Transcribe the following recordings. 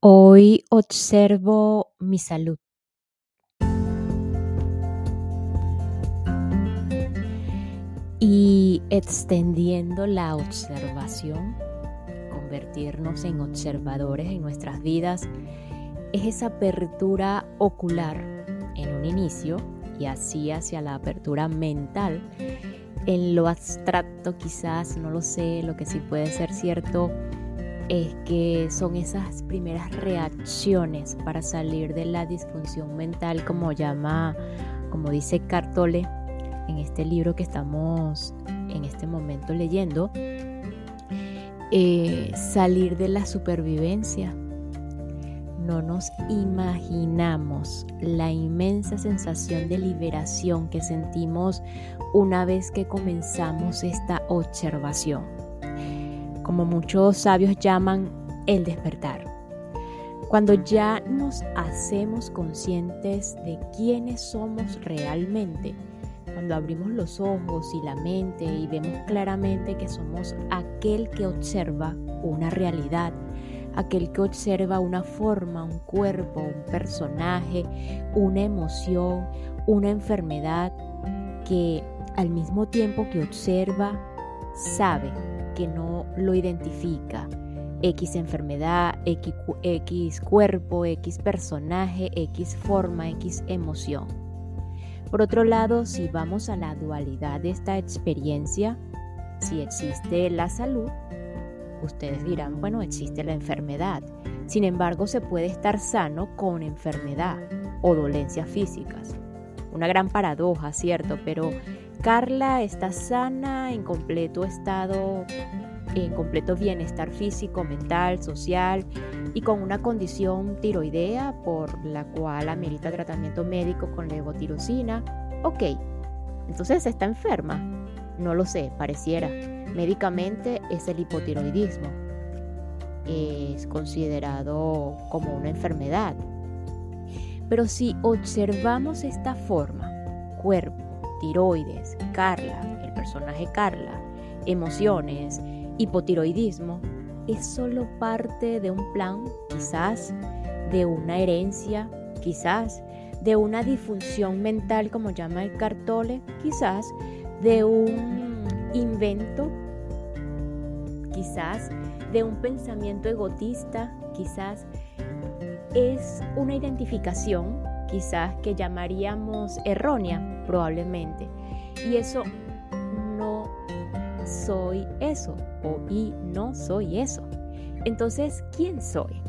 Hoy observo mi salud. Y extendiendo la observación, convertirnos en observadores en nuestras vidas, es esa apertura ocular en un inicio y así hacia la apertura mental. En lo abstracto quizás, no lo sé, lo que sí puede ser cierto es que son esas primeras reacciones para salir de la disfunción mental, como llama, como dice Cartole en este libro que estamos en este momento leyendo, eh, salir de la supervivencia. No nos imaginamos la inmensa sensación de liberación que sentimos una vez que comenzamos esta observación como muchos sabios llaman el despertar. Cuando ya nos hacemos conscientes de quiénes somos realmente, cuando abrimos los ojos y la mente y vemos claramente que somos aquel que observa una realidad, aquel que observa una forma, un cuerpo, un personaje, una emoción, una enfermedad, que al mismo tiempo que observa, sabe que no lo identifica. X enfermedad, X, X cuerpo, X personaje, X forma, X emoción. Por otro lado, si vamos a la dualidad de esta experiencia, si existe la salud, ustedes dirán, bueno, existe la enfermedad. Sin embargo, se puede estar sano con enfermedad o dolencias físicas. Una gran paradoja, ¿cierto? Pero Carla está sana, en completo estado, en completo bienestar físico, mental, social y con una condición tiroidea por la cual amerita tratamiento médico con levotirosina. Ok, entonces está enferma. No lo sé, pareciera. Médicamente es el hipotiroidismo. Es considerado como una enfermedad. Pero si observamos esta forma, cuerpo, tiroides, Carla, el personaje Carla, emociones, hipotiroidismo, es solo parte de un plan, quizás de una herencia, quizás de una disfunción mental, como llama el Cartole, quizás de un invento, quizás de un pensamiento egotista, quizás. Es una identificación quizás que llamaríamos errónea, probablemente. Y eso no soy eso, o y no soy eso. Entonces, ¿quién soy?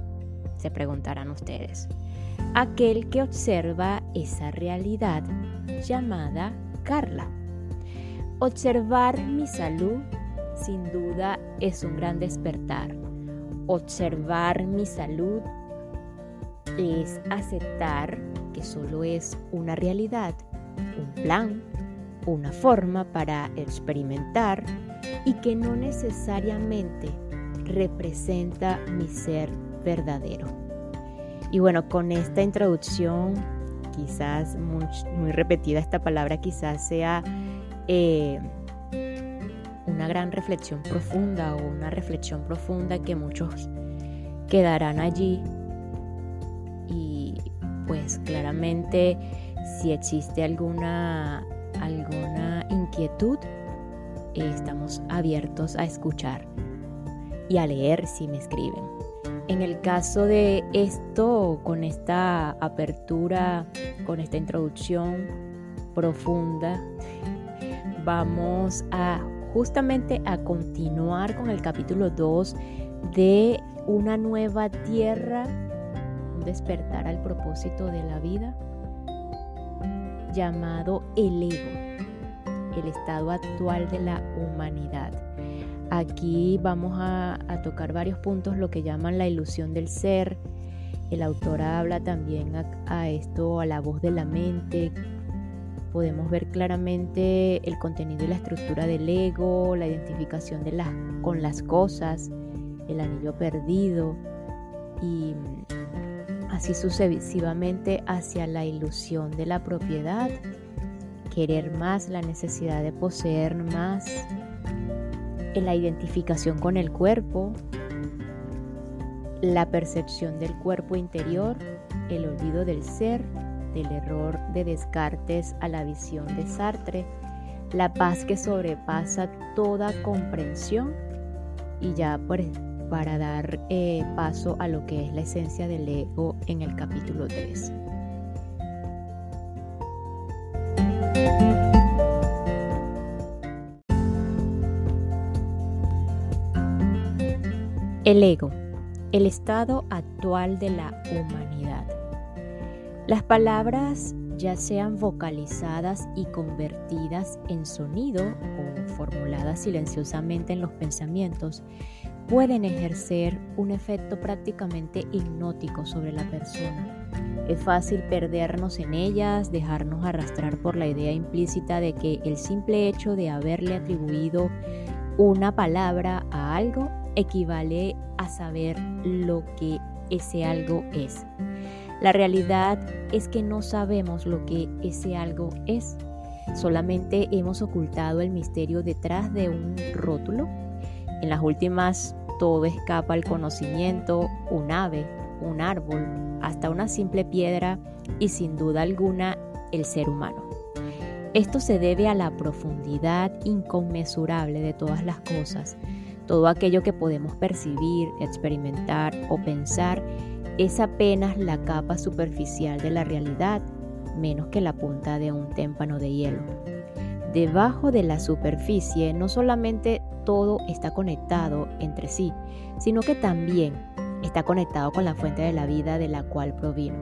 Se preguntarán ustedes. Aquel que observa esa realidad llamada Carla. Observar mi salud sin duda es un gran despertar. Observar mi salud es aceptar que solo es una realidad, un plan, una forma para experimentar y que no necesariamente representa mi ser verdadero. Y bueno, con esta introducción, quizás muy, repetida esta palabra, quizás sea eh, una gran reflexión profunda o una reflexión profunda que muchos quedarán allí pues claramente si existe alguna, alguna inquietud, estamos abiertos a escuchar y a leer si me escriben. En el caso de esto, con esta apertura, con esta introducción profunda, vamos a justamente a continuar con el capítulo 2 de una nueva tierra despertar al propósito de la vida llamado el ego, el estado actual de la humanidad. Aquí vamos a, tocar varios puntos, lo que llaman la ilusión del ser, El autor habla también a, esto, a la voz de la mente. Podemos ver claramente el contenido y la estructura del ego, la identificación de las, con las cosas, el anillo perdido y así sucesivamente hacia la ilusión de la propiedad, querer más, la necesidad de poseer más, en la identificación con el cuerpo, la percepción del cuerpo interior, el olvido del ser, del error de Descartes a la visión de Sartre, la paz que sobrepasa toda comprensión y ya para dar eh, paso a lo que es la esencia del ego en el capítulo 3. El ego el estado actual de la humanidad. Las palabras, ya sean vocalizadas y convertidas en sonido o formuladas silenciosamente en los pensamientos, pueden ejercer un efecto prácticamente hipnótico sobre la persona. Es fácil perdernos en ellas, dejarnos arrastrar por la idea implícita de que el simple hecho de haberle atribuido una palabra a algo equivale a saber lo que ese algo es. La realidad es que no sabemos lo que ese algo es. Solamente hemos ocultado el misterio detrás de un rótulo. En las últimas todo escapa al conocimiento, un ave, un árbol, hasta una simple piedra y sin duda alguna el ser humano. Esto se debe a la profundidad inconmensurable de todas las cosas, todo aquello que podemos percibir, experimentar o pensar es apenas la capa superficial de la realidad, menos que la punta de un témpano de hielo. Debajo de la superficie no solamente todo está conectado entre sí, sino que también está conectado con la fuente de la vida de la cual provino.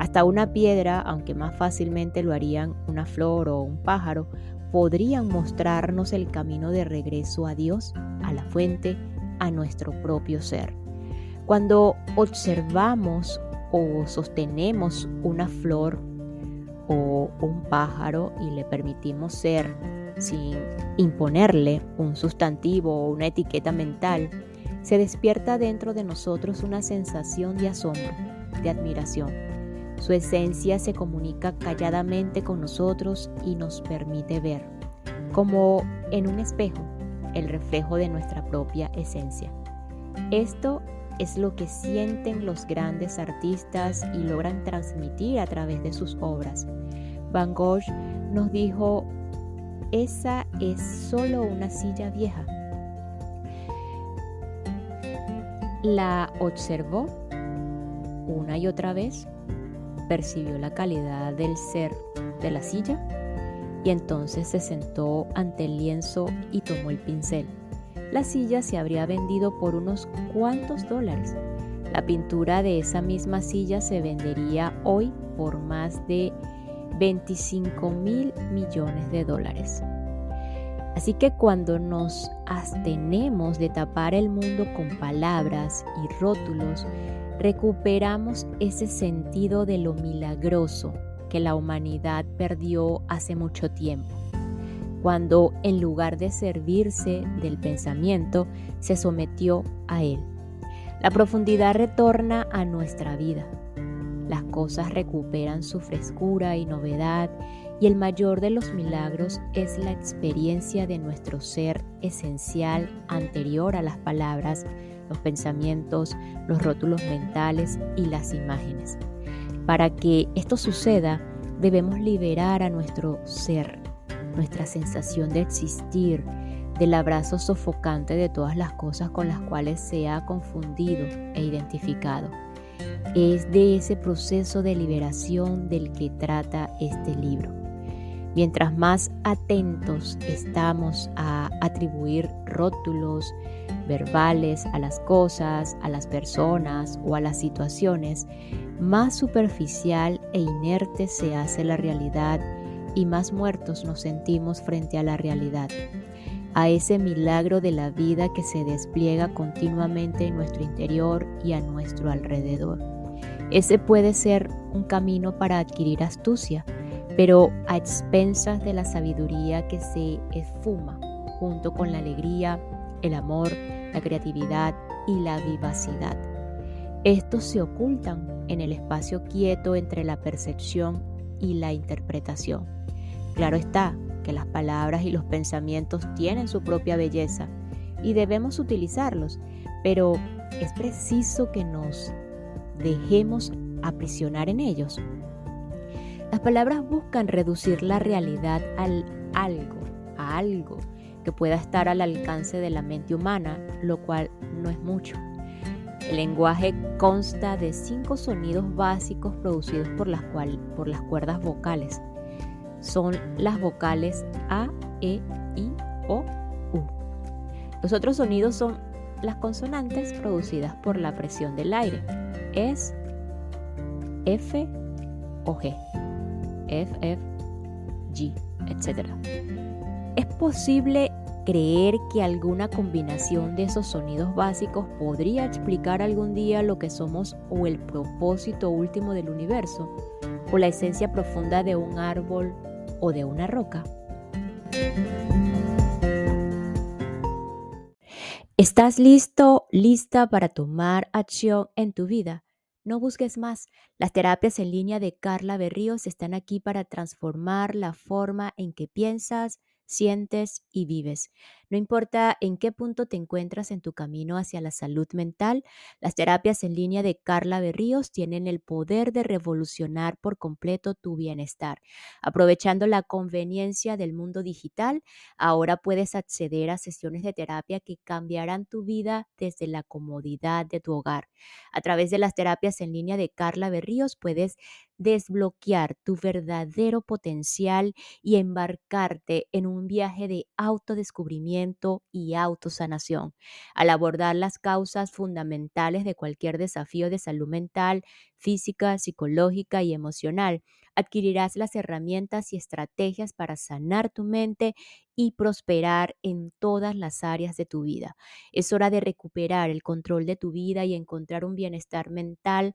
Hasta una piedra, aunque más fácilmente lo harían una flor o un pájaro, podrían mostrarnos el camino de regreso a Dios, a la fuente, a nuestro propio ser. Cuando observamos o sostenemos una flor o un pájaro y le permitimos ser sin imponerle un sustantivo o una etiqueta mental, se despierta dentro de nosotros una sensación de asombro, de admiración su esencia se comunica calladamente con nosotros y nos permite ver, como en un espejo, el reflejo de nuestra propia esencia. Esto es lo que sienten los grandes artistas y logran transmitir a través de sus obras. Van Gogh nos dijo, esa es solo una silla vieja. La observó una y otra vez percibió la calidad del ser de la silla y entonces se sentó ante el lienzo y tomó el pincel. La silla se habría vendido por unos cuantos dólares. La pintura de esa misma silla se vendería hoy por más de 25 mil millones de dólares. Así que cuando nos abstenemos de tapar el mundo con palabras y rótulos, recuperamos ese sentido de lo milagroso que la humanidad perdió hace mucho tiempo, cuando en lugar de servirse del pensamiento, se sometió a él. La profundidad retorna a nuestra vida. Las cosas recuperan su frescura y novedad y el mayor de los milagros es la experiencia de nuestro ser esencial anterior a las palabras los pensamientos, los rótulos mentales y las imágenes. Para que esto suceda, debemos liberar a nuestro ser, nuestra sensación de existir, del abrazo sofocante de todas las cosas con las cuales se ha confundido e identificado. Es de ese proceso de liberación del que trata este libro. Mientras más atentos estamos a atribuir rótulos, verbales a las cosas, a las personas o a las situaciones, más superficial e inerte se hace la realidad y más muertos nos sentimos frente a la realidad, a ese milagro de la vida que se despliega continuamente en nuestro interior y a nuestro alrededor. Ese puede ser un camino para adquirir astucia, pero a expensas de la sabiduría que se esfuma junto con la alegría, el amor, la creatividad y la vivacidad. Estos se ocultan en el espacio quieto entre la percepción y la interpretación. Claro está que las palabras y los pensamientos tienen su propia belleza y debemos utilizarlos, pero es preciso que nos dejemos aprisionar en ellos. Las palabras buscan reducir la realidad al algo, a algo que pueda estar al alcance de la mente humana, lo cual no es mucho. El lenguaje consta de cinco sonidos básicos producidos por las, por las cuerdas vocales. Son las vocales A, E, I, O, U. Los otros sonidos son las consonantes producidas por la presión del aire. Es F o G. F, F, G, etc. Es posible creer que alguna combinación de esos sonidos básicos podría explicar algún día lo que somos o el propósito último del universo o la esencia profunda de un árbol o de una roca. ¿Estás listo, lista para tomar acción en tu vida? No busques más. Las terapias en línea de Carla Berríos están aquí para transformar la forma en que piensas, sientes y vives. No importa en qué punto te encuentras en tu camino hacia la salud mental, las terapias en línea de Carla Berríos tienen el poder de revolucionar por completo tu bienestar. Aprovechando la conveniencia del mundo digital, ahora puedes acceder a sesiones de terapia que cambiarán tu vida desde la comodidad de tu hogar. A través de las terapias en línea de Carla Berríos puedes desbloquear tu verdadero potencial y embarcarte en un viaje de autodescubrimiento y autosanación. Al abordar las causas fundamentales de cualquier desafío de salud mental, física, psicológica y emocional, adquirirás las herramientas y estrategias para sanar tu mente y prosperar en todas las áreas de tu vida. Es hora de recuperar el control de tu vida y encontrar un bienestar mental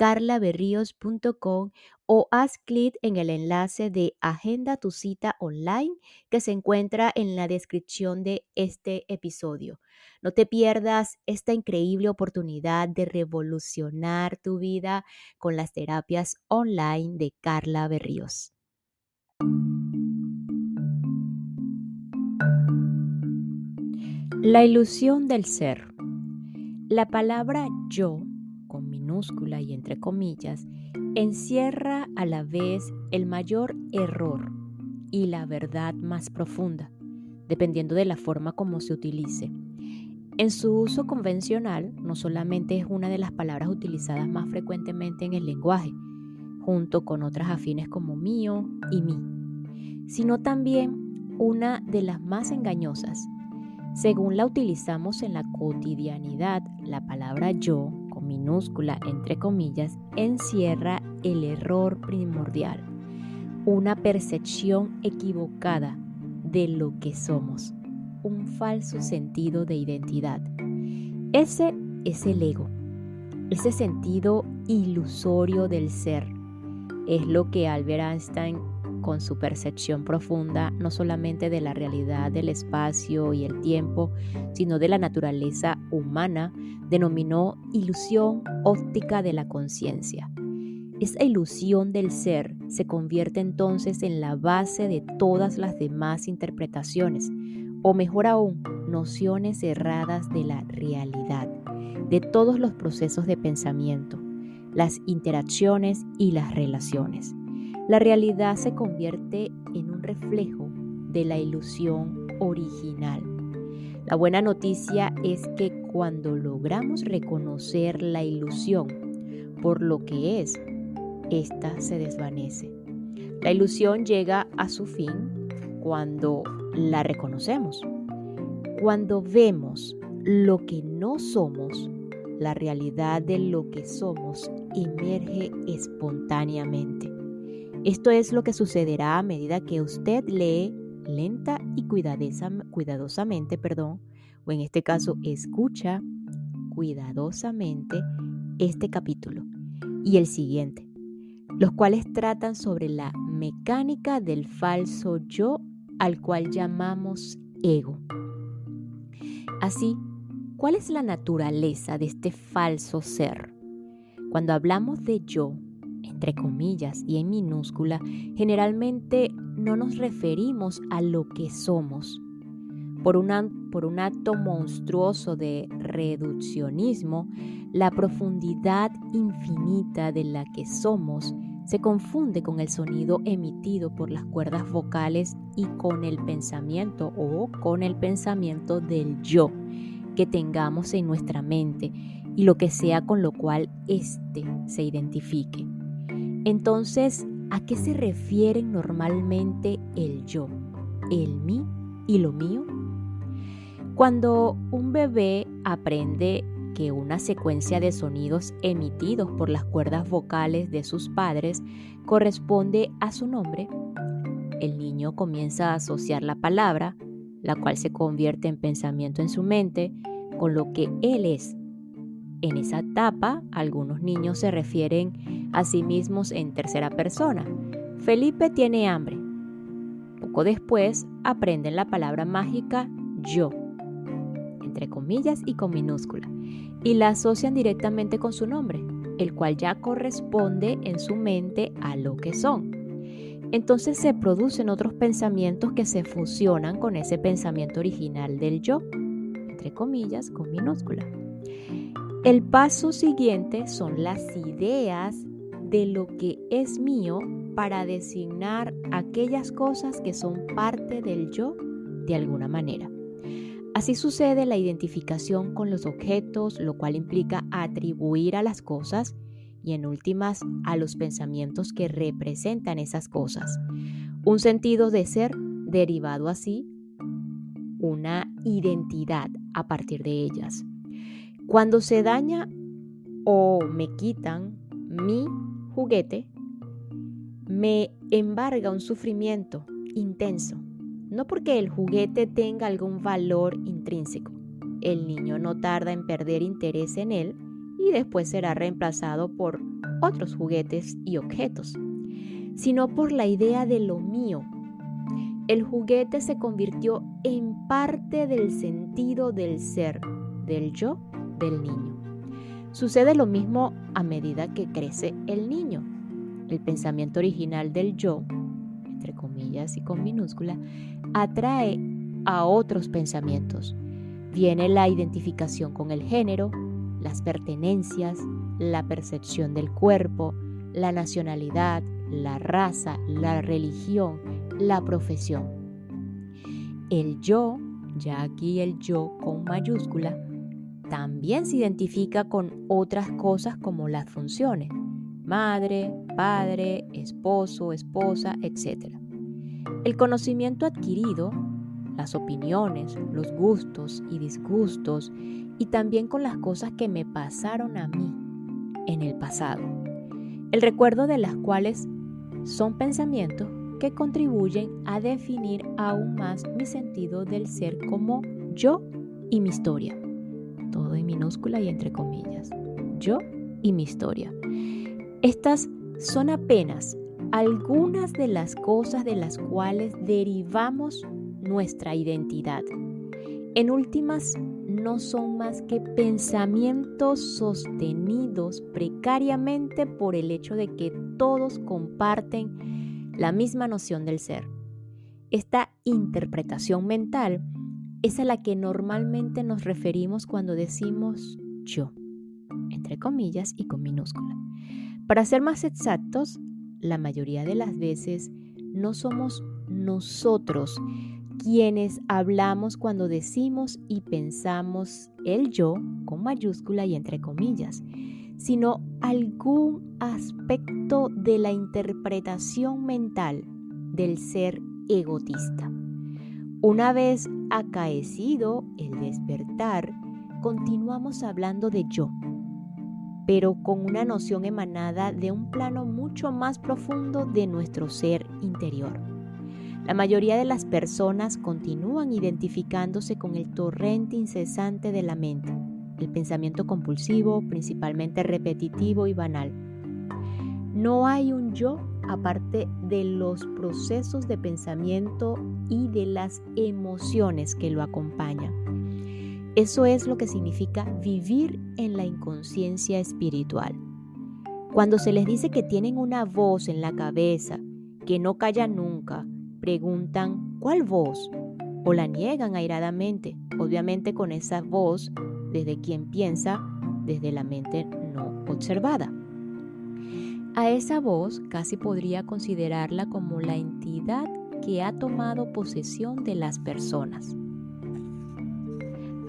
carlaberríos.com o haz clic en el enlace de Agenda tu cita online que se encuentra en la descripción de este episodio. No te pierdas esta increíble oportunidad de revolucionar tu vida con las terapias online de Carla Berríos. La ilusión del ser. La palabra yo y entre comillas, encierra a la vez el mayor error y la verdad más profunda, dependiendo de la forma como se utilice. En su uso convencional, no solamente es una de las palabras utilizadas más frecuentemente en el lenguaje, junto con otras afines como mío y mí, sino también una de las más engañosas. Según la utilizamos en la cotidianidad, la palabra yo minúscula entre comillas, encierra el error primordial, una percepción equivocada de lo que somos, un falso sentido de identidad. Ese es el ego, ese sentido ilusorio del ser. Es lo que Albert Einstein con su percepción profunda no solamente de la realidad del espacio y el tiempo, sino de la naturaleza humana, denominó ilusión óptica de la conciencia. Esa ilusión del ser se convierte entonces en la base de todas las demás interpretaciones, o mejor aún, nociones erradas de la realidad, de todos los procesos de pensamiento, las interacciones y las relaciones. La realidad se convierte en un reflejo de la ilusión original. La buena noticia es que cuando logramos reconocer la ilusión por lo que es, ésta se desvanece. La ilusión llega a su fin cuando la reconocemos. Cuando vemos lo que no somos, la realidad de lo que somos emerge espontáneamente. Esto es lo que sucederá a medida que usted lee lenta y cuidadosamente, perdón, o en este caso escucha cuidadosamente este capítulo y el siguiente, los cuales tratan sobre la mecánica del falso yo al cual llamamos ego. Así, ¿cuál es la naturaleza de este falso ser? Cuando hablamos de yo, entre comillas y en minúscula, generalmente no nos referimos a lo que somos. Por, por un acto monstruoso de reduccionismo, la profundidad infinita de la que somos se confunde con el sonido emitido por las cuerdas vocales y con el pensamiento o con el pensamiento del yo que tengamos en nuestra mente y lo que sea con lo cual éste se identifique. Entonces, ¿a qué se refieren normalmente el yo, el mí y lo mío? Cuando un bebé aprende que una secuencia de sonidos emitidos por las cuerdas vocales de sus padres corresponde a su nombre, el niño comienza a asociar la palabra, la cual se convierte en pensamiento en su mente, con lo que él es en esa etapa, algunos niños se refieren a sí mismos en tercera persona. Felipe tiene hambre. Poco después aprenden la palabra mágica yo, entre comillas y con minúscula, y la asocian directamente con su nombre, el cual ya corresponde en su mente a lo que son. Entonces se producen otros pensamientos que se fusionan con ese pensamiento original del yo, entre comillas, con minúscula. El paso siguiente son las ideas de lo que es mío para designar aquellas cosas que son parte del yo de alguna manera. Así sucede la identificación con los objetos, lo cual implica atribuir a las cosas y en últimas a los pensamientos que representan esas cosas. Un sentido de ser derivado así, una identidad a partir de ellas. Cuando se daña o me quitan mi juguete, me embarga un sufrimiento intenso. No porque el juguete tenga algún valor intrínseco. El niño no tarda en perder interés en él y después será reemplazado por otros juguetes y objetos, sino por la idea de lo mío. El juguete se convirtió en parte del sentido del ser, del yo del niño. Sucede lo mismo a medida que crece el niño. El pensamiento original del yo, entre comillas y con minúscula, atrae a otros pensamientos. Viene la identificación con el género, las pertenencias, la percepción del cuerpo, la nacionalidad, la raza, la religión, la profesión. El yo, ya aquí el yo con mayúscula, también se identifica con otras cosas como las funciones, madre, padre, esposo, esposa, etc. El conocimiento adquirido, las opiniones, los gustos y disgustos, y también con las cosas que me pasaron a mí en el pasado, el recuerdo de las cuales son pensamientos que contribuyen a definir aún más mi sentido del ser como yo y mi historia todo en minúscula y entre comillas. Yo y mi historia. Estas son apenas algunas de las cosas de las cuales derivamos nuestra identidad. En últimas, no son más que pensamientos sostenidos precariamente por el hecho de que todos comparten la misma noción del ser. Esta interpretación mental es a la que normalmente nos referimos cuando decimos yo, entre comillas y con minúscula. Para ser más exactos, la mayoría de las veces no somos nosotros quienes hablamos cuando decimos y pensamos el yo con mayúscula y entre comillas, sino algún aspecto de la interpretación mental del ser egotista. Una vez acaecido el despertar, continuamos hablando de yo, pero con una noción emanada de un plano mucho más profundo de nuestro ser interior. La mayoría de las personas continúan identificándose con el torrente incesante de la mente, el pensamiento compulsivo, principalmente repetitivo y banal. No hay un yo aparte de los procesos de pensamiento y de las emociones que lo acompañan. Eso es lo que significa vivir en la inconsciencia espiritual. Cuando se les dice que tienen una voz en la cabeza, que no calla nunca, preguntan ¿cuál voz? o la niegan airadamente, obviamente con esa voz desde quien piensa, desde la mente no observada. A esa voz casi podría considerarla como la entidad que ha tomado posesión de las personas.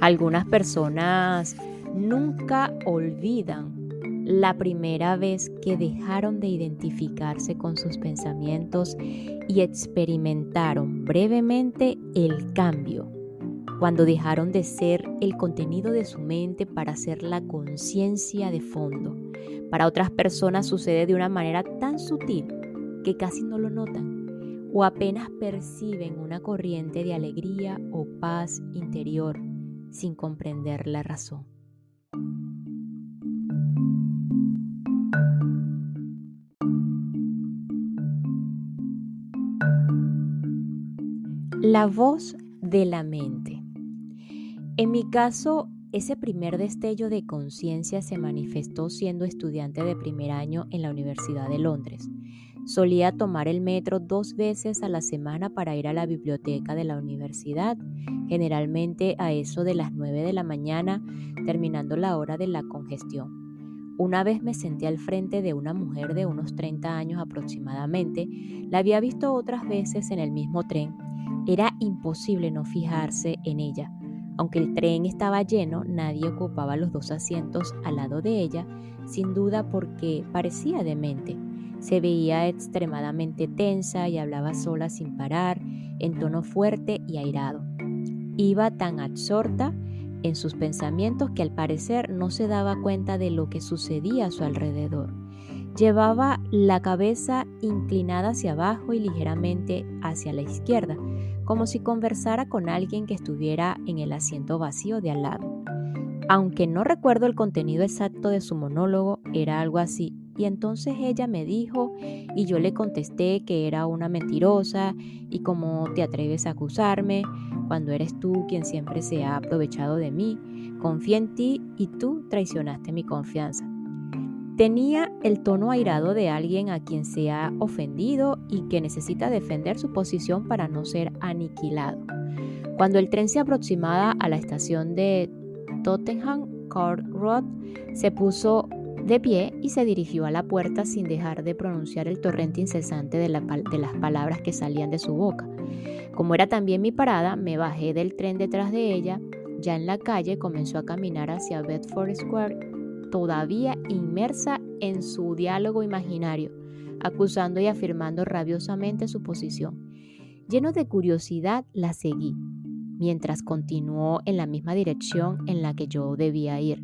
Algunas personas nunca olvidan la primera vez que dejaron de identificarse con sus pensamientos y experimentaron brevemente el cambio, cuando dejaron de ser el contenido de su mente para ser la conciencia de fondo para otras personas sucede de una manera tan sutil que casi no lo notan o apenas perciben una corriente de alegría o paz interior sin comprender la razón. La voz de la mente. En mi caso, ese primer destello de conciencia se manifestó siendo estudiante de primer año en la Universidad de Londres. Solía tomar el metro dos veces a la semana para ir a la biblioteca de la universidad, generalmente a eso de las 9 de la mañana, terminando la hora de la congestión. Una vez me senté al frente de una mujer de unos 30 años aproximadamente. La había visto otras veces en el mismo tren. Era imposible no fijarse en ella. Aunque el tren estaba lleno, nadie ocupaba los dos asientos al lado de ella, sin duda porque parecía demente. Se veía extremadamente tensa y hablaba sola sin parar, en tono fuerte y airado. Iba tan absorta en sus pensamientos que al parecer no se daba cuenta de lo que sucedía a su alrededor. Llevaba la cabeza inclinada hacia abajo y ligeramente hacia la izquierda, como si conversara con alguien que estuviera en el asiento vacío de al lado. Aunque no recuerdo el contenido exacto de su monólogo, era algo así. Y entonces ella me dijo y yo le contesté que era una mentirosa y cómo te atreves a acusarme cuando eres tú quien siempre se ha aprovechado de mí. Confía en ti y tú traicionaste mi confianza. Tenía el tono airado de alguien a quien se ha ofendido y que necesita defender su posición para no ser aniquilado. Cuando el tren se aproximaba a la estación de Tottenham Court Road, se puso de pie y se dirigió a la puerta sin dejar de pronunciar el torrente incesante de, de, las palabras que salían de su boca. Como era también mi parada, me bajé del tren detrás de ella. Ya en la calle comenzó a caminar hacia Bedford Square todavía inmersa en su diálogo imaginario, acusando y afirmando rabiosamente su posición. Lleno de curiosidad, la seguí, mientras continuó en la misma dirección en la que yo debía ir.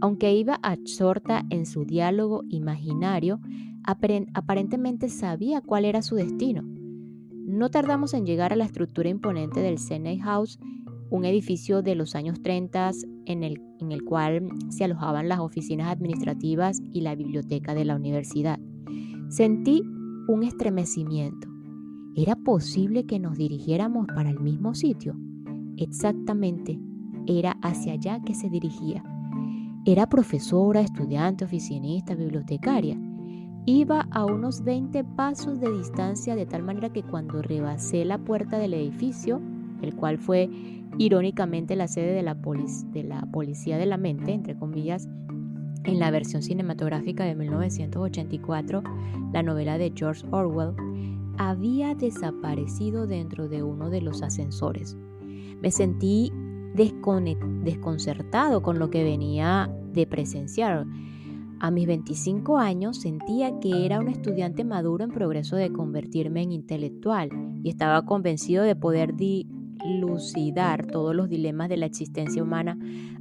Aunque iba absorta en su diálogo imaginario, aparentemente sabía cuál era su destino. No tardamos en llegar a la estructura imponente del Senate House un edificio de los años 30 en el, en el cual se alojaban las oficinas administrativas y la biblioteca de la universidad. Sentí un estremecimiento. ¿Era posible que nos dirigiéramos para el mismo sitio? Exactamente, era hacia allá que se dirigía. Era profesora, estudiante, oficinista, bibliotecaria. Iba a unos 20 pasos de distancia de tal manera que cuando rebasé la puerta del edificio, el cual fue irónicamente la sede de la, Policía de la Mente, entre comillas, en la versión cinematográfica de 1984, la novela de George Orwell, había desaparecido dentro de uno de los ascensores. Me sentí desconcertado con lo que venía de presenciar. A mis 25 años sentía que era un estudiante maduro en progreso de convertirme en intelectual y estaba convencido de poder dilucidar todos los dilemas de la existencia humana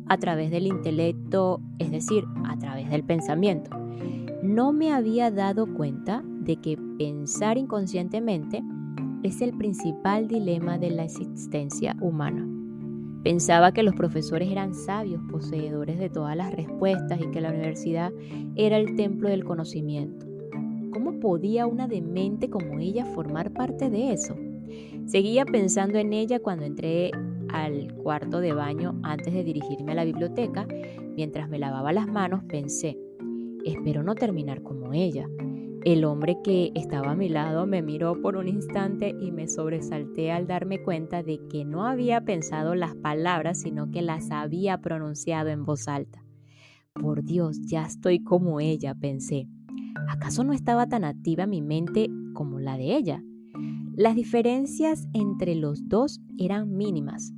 a través del intelecto, es decir, a través del pensamiento. No me había dado cuenta de que pensar inconscientemente es el principal dilema de la existencia humana. Pensaba que los profesores eran sabios, poseedores de todas las respuestas y que la universidad era el templo del conocimiento. ¿Cómo podía una demente como ella formar parte de eso? Seguía pensando en ella cuando entré al cuarto de baño antes de dirigirme a la biblioteca. Mientras me lavaba las manos pensé, espero no terminar como ella. El hombre que estaba a mi lado me miró por un instante y me sobresalté al darme cuenta de que no había pensado las palabras, sino que las había pronunciado en voz alta. Por Dios, ya estoy como ella, pensé. ¿Acaso no estaba tan activa mi mente como la de ella? Las diferencias entre los dos eran mínimas.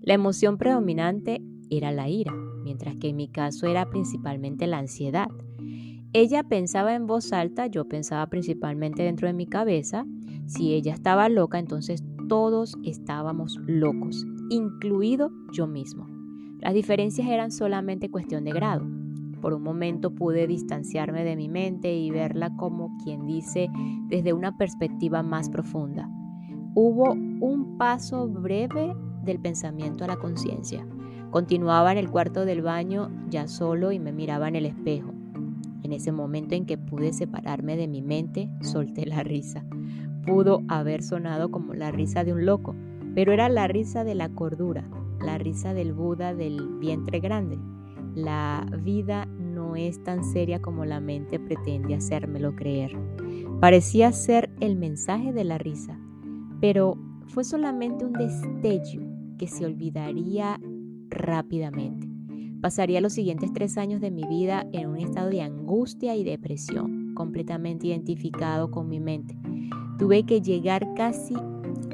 La emoción predominante era la ira, mientras que en mi caso era principalmente la ansiedad. Ella pensaba en voz alta, yo pensaba principalmente dentro de mi cabeza. Si ella estaba loca, entonces todos estábamos locos, incluido yo mismo. Las diferencias eran solamente cuestión de grado. Por un momento pude distanciarme de mi mente y verla como quien dice desde una perspectiva más profunda. Hubo un paso breve del pensamiento a la conciencia. Continuaba en el cuarto del baño ya solo y me miraba en el espejo. En ese momento en que pude separarme de mi mente, solté la risa. Pudo haber sonado como la risa de un loco, pero era la risa de la cordura, la risa del Buda del vientre grande. La vida no es tan seria como la mente pretende hacérmelo creer. Parecía ser el mensaje de la risa, pero fue solamente un destello que se olvidaría rápidamente. Pasaría los siguientes tres años de mi vida en un estado de angustia y depresión, completamente identificado con mi mente. Tuve que llegar casi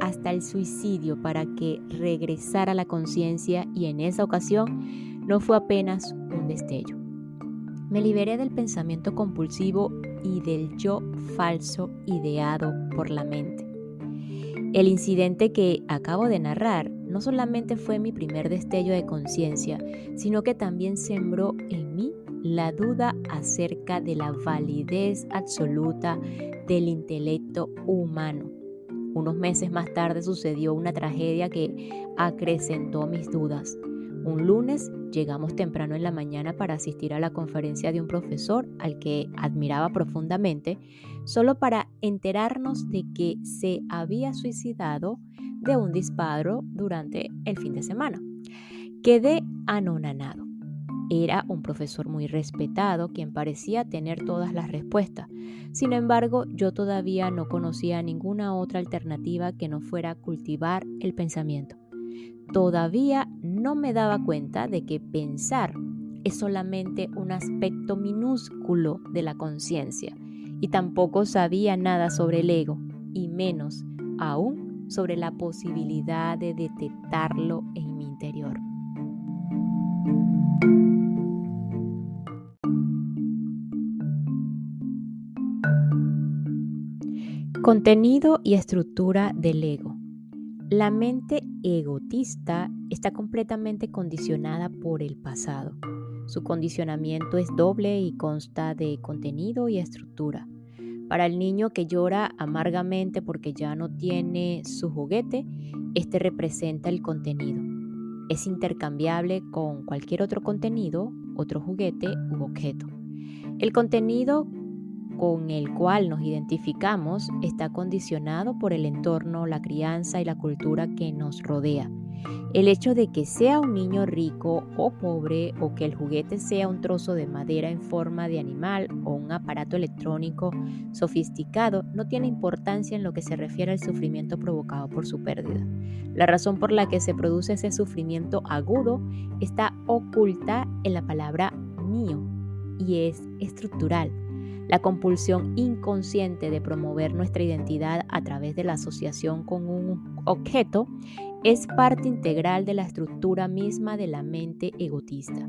hasta el suicidio para que regresara la conciencia y en esa ocasión no fue apenas un destello. Me liberé del pensamiento compulsivo y del yo falso ideado por la mente. El incidente que acabo de narrar no solamente fue mi primer destello de conciencia, sino que también sembró en mí la duda acerca de la validez absoluta del intelecto humano. Unos meses más tarde sucedió una tragedia que acrecentó mis dudas. Un lunes llegamos temprano en la mañana para asistir a la conferencia de un profesor al que admiraba profundamente, solo para enterarnos de que se había suicidado de un disparo durante el fin de semana. Quedé anonanado. Era un profesor muy respetado quien parecía tener todas las respuestas. Sin embargo, yo todavía no conocía ninguna otra alternativa que no fuera cultivar el pensamiento. Todavía no me daba cuenta de que pensar es solamente un aspecto minúsculo de la conciencia y tampoco sabía nada sobre el ego y menos aún sobre la posibilidad de detectarlo en mi interior. Contenido y estructura del ego. La mente egotista está completamente condicionada por el pasado. Su condicionamiento es doble y consta de contenido y estructura. Para el niño que llora amargamente porque ya no tiene su juguete, este representa el contenido. Es intercambiable con cualquier otro contenido, otro juguete u objeto. El contenido con el cual nos identificamos está condicionado por el entorno, la crianza y la cultura que nos rodea. El hecho de que sea un niño rico o pobre o que el juguete sea un trozo de madera en forma de animal o un aparato electrónico sofisticado no tiene importancia en lo que se refiere al sufrimiento provocado por su pérdida. La razón por la que se produce ese sufrimiento agudo está oculta en la palabra mío y es estructural la compulsión inconsciente de promover nuestra identidad a través de la asociación con un objeto es parte integral de la estructura misma de la mente egotista.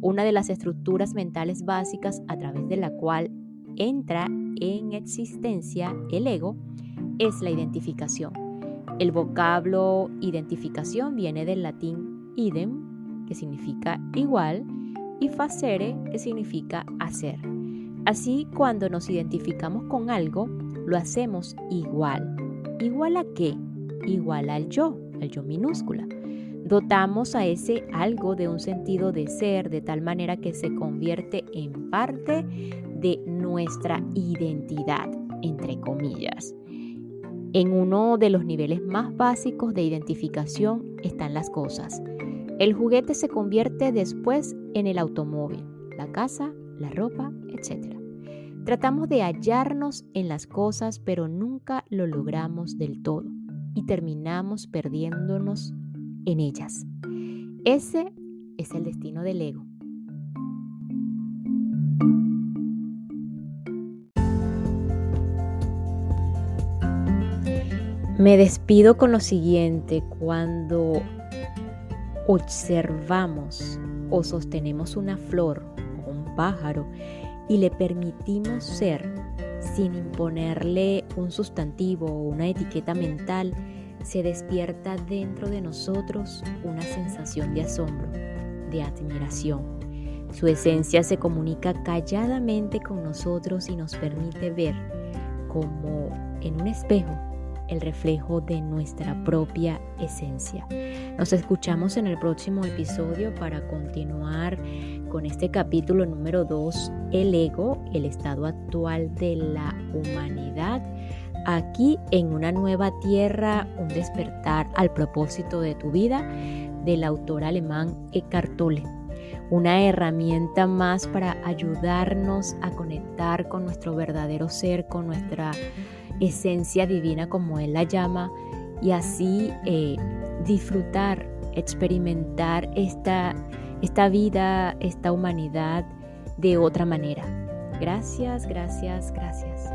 una de las estructuras mentales básicas a través de la cual entra en existencia el ego es la identificación. El vocablo identificación viene del latín idem, que significa igual, y facere, que significa hacer. Así, cuando nos identificamos con algo, lo hacemos igual. ¿Igual a qué? Igual al yo, al yo minúscula. Dotamos a ese algo de un sentido de ser de tal manera que se convierte en parte de nuestra identidad, entre comillas. En uno de los niveles más básicos de identificación están las cosas. El juguete se convierte después en el automóvil, la casa, la ropa, etc. Tratamos de hallarnos en las cosas, pero nunca lo logramos del todo y terminamos perdiéndonos en ellas. Ese es el destino del ego. Me despido con lo siguiente, cuando observamos o sostenemos una flor pájaro y le permitimos ser sin imponerle un sustantivo o una etiqueta mental, se despierta dentro de nosotros una sensación de asombro, de admiración. Su esencia se comunica calladamente con nosotros y nos permite ver como en un espejo el reflejo de nuestra propia esencia. Nos escuchamos en el próximo episodio para continuar con este capítulo número 2, el ego, el estado actual de la humanidad. Aquí en una nueva tierra, un despertar al propósito de tu vida del autor alemán Eckhart Tolle una herramienta más para ayudarnos a conectar con nuestro verdadero ser, con nuestra esencia divina como Él la llama, y así eh, disfrutar, experimentar esta, esta vida, esta humanidad de otra manera. Gracias, gracias, gracias.